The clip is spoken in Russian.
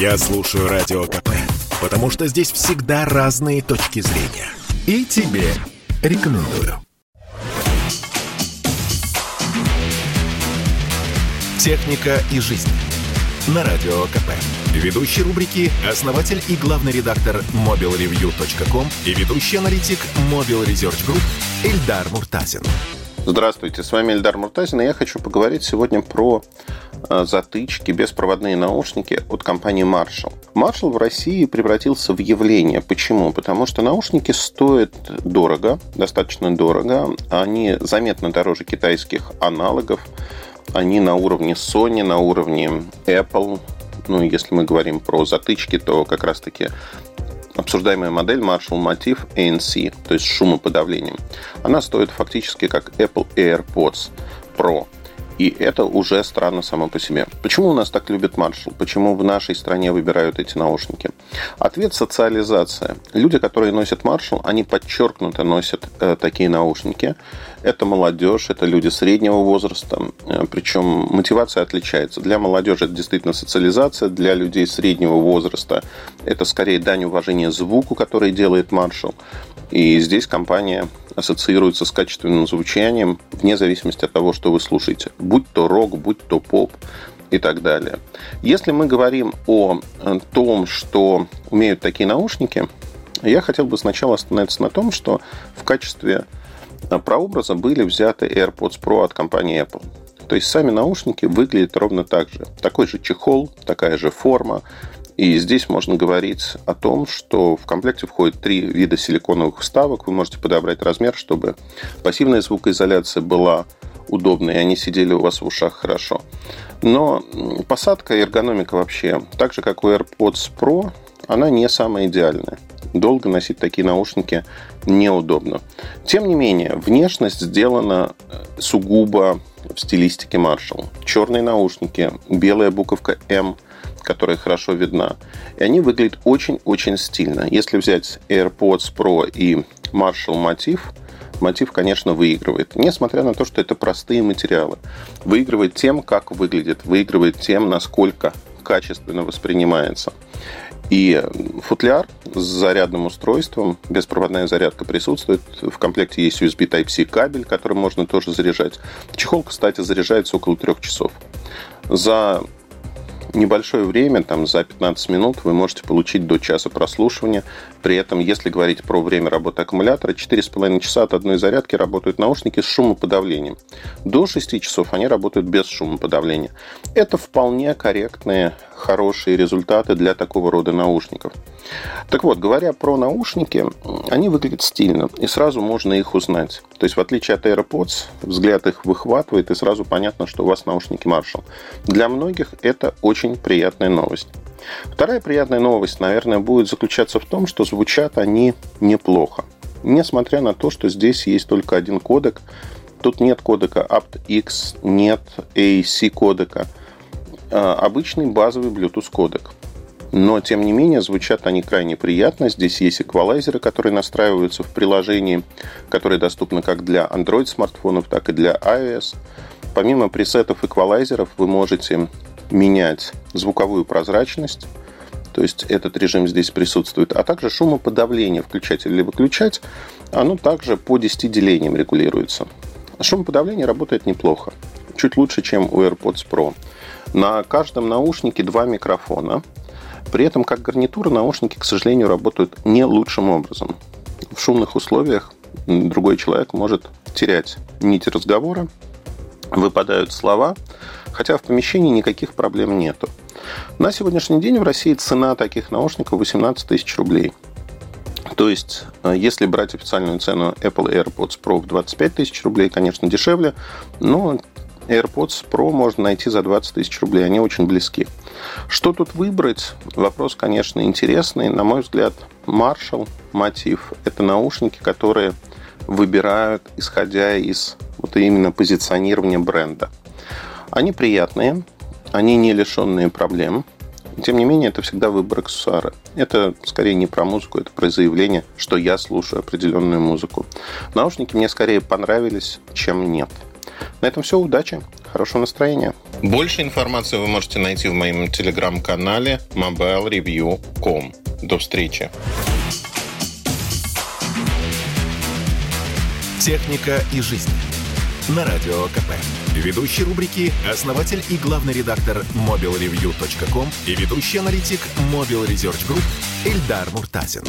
Я слушаю Радио КП, потому что здесь всегда разные точки зрения. И тебе рекомендую. «Техника и жизнь» на Радио КП. Ведущий рубрики – основатель и главный редактор mobilreview.com и ведущий аналитик Mobile Research Group Эльдар Муртазин. Здравствуйте, с вами Эльдар Муртазин, и я хочу поговорить сегодня про затычки, беспроводные наушники от компании Marshall. Marshall в России превратился в явление. Почему? Потому что наушники стоят дорого, достаточно дорого. Они заметно дороже китайских аналогов. Они на уровне Sony, на уровне Apple. Ну, если мы говорим про затычки, то как раз-таки обсуждаемая модель Marshall Motif ANC, то есть с шумоподавлением, она стоит фактически как Apple AirPods Pro – и это уже странно само по себе. Почему у нас так любят Marshall? Почему в нашей стране выбирают эти наушники? Ответ – социализация. Люди, которые носят Marshall, они подчеркнуто носят э, такие наушники. Это молодежь, это люди среднего возраста. Э, причем мотивация отличается. Для молодежи это действительно социализация, для людей среднего возраста это скорее дань уважения звуку, который делает Marshall. И здесь компания ассоциируется с качественным звучанием вне зависимости от того, что вы слушаете. Будь то рок, будь то поп и так далее. Если мы говорим о э, том, что умеют такие наушники, я хотел бы сначала остановиться на том, что в качестве э, прообраза были взяты AirPods Pro от компании Apple. То есть сами наушники выглядят ровно так же. Такой же чехол, такая же форма, и здесь можно говорить о том, что в комплекте входит три вида силиконовых вставок. Вы можете подобрать размер, чтобы пассивная звукоизоляция была удобной, и они сидели у вас в ушах хорошо. Но посадка и эргономика вообще, так же как у AirPods Pro, она не самая идеальная. Долго носить такие наушники неудобно. Тем не менее, внешность сделана э, сугубо в стилистике Marshall. Черные наушники, белая буковка M – которая хорошо видна. И они выглядят очень-очень стильно. Если взять AirPods Pro и Marshall Motif, Мотив, конечно, выигрывает. Несмотря на то, что это простые материалы. Выигрывает тем, как выглядит. Выигрывает тем, насколько качественно воспринимается. И футляр с зарядным устройством, беспроводная зарядка присутствует. В комплекте есть USB Type-C кабель, который можно тоже заряжать. Чехол, кстати, заряжается около трех часов. За небольшое время, там за 15 минут вы можете получить до часа прослушивания. При этом, если говорить про время работы аккумулятора, 4,5 часа от одной зарядки работают наушники с шумоподавлением. До 6 часов они работают без шумоподавления. Это вполне корректные, хорошие результаты для такого рода наушников. Так вот, говоря про наушники, они выглядят стильно, и сразу можно их узнать. То есть, в отличие от AirPods, взгляд их выхватывает, и сразу понятно, что у вас наушники Marshall. Для многих это очень приятная новость. Вторая приятная новость, наверное, будет заключаться в том, что звучат они неплохо. Несмотря на то, что здесь есть только один кодек, тут нет кодека aptX, нет AAC кодека, а, обычный базовый Bluetooth кодек. Но, тем не менее, звучат они крайне приятно. Здесь есть эквалайзеры, которые настраиваются в приложении, которые доступны как для Android смартфонов, так и для iOS. Помимо пресетов эквалайзеров вы можете менять звуковую прозрачность, то есть этот режим здесь присутствует, а также шумоподавление включать или выключать, оно также по 10 делениям регулируется. Шумоподавление работает неплохо, чуть лучше, чем у AirPods Pro. На каждом наушнике два микрофона. При этом, как гарнитура, наушники, к сожалению, работают не лучшим образом. В шумных условиях другой человек может терять нить разговора, выпадают слова, хотя в помещении никаких проблем нету. На сегодняшний день в России цена таких наушников 18 тысяч рублей. То есть, э, если брать официальную цену Apple AirPods Pro в 25 тысяч рублей, конечно, дешевле, но AirPods Pro можно найти за 20 тысяч рублей, они очень близки. Что тут выбрать? Вопрос, конечно, интересный. На мой взгляд, Marshall мотив – это наушники, которые выбирают, исходя из вот именно позиционирования бренда. Они приятные, они не лишенные проблем. Тем не менее, это всегда выбор аксессуара. Это скорее не про музыку, это про заявление, что я слушаю определенную музыку. Наушники мне скорее понравились, чем нет. На этом все. Удачи. Хорошего настроения. Больше информации вы можете найти в моем телеграм-канале mobilereview.com. До встречи. Техника и жизнь. На радио КП. Ведущий рубрики – основатель и главный редактор mobilreview.com и ведущий аналитик Mobile Research Group Эльдар Муртазин.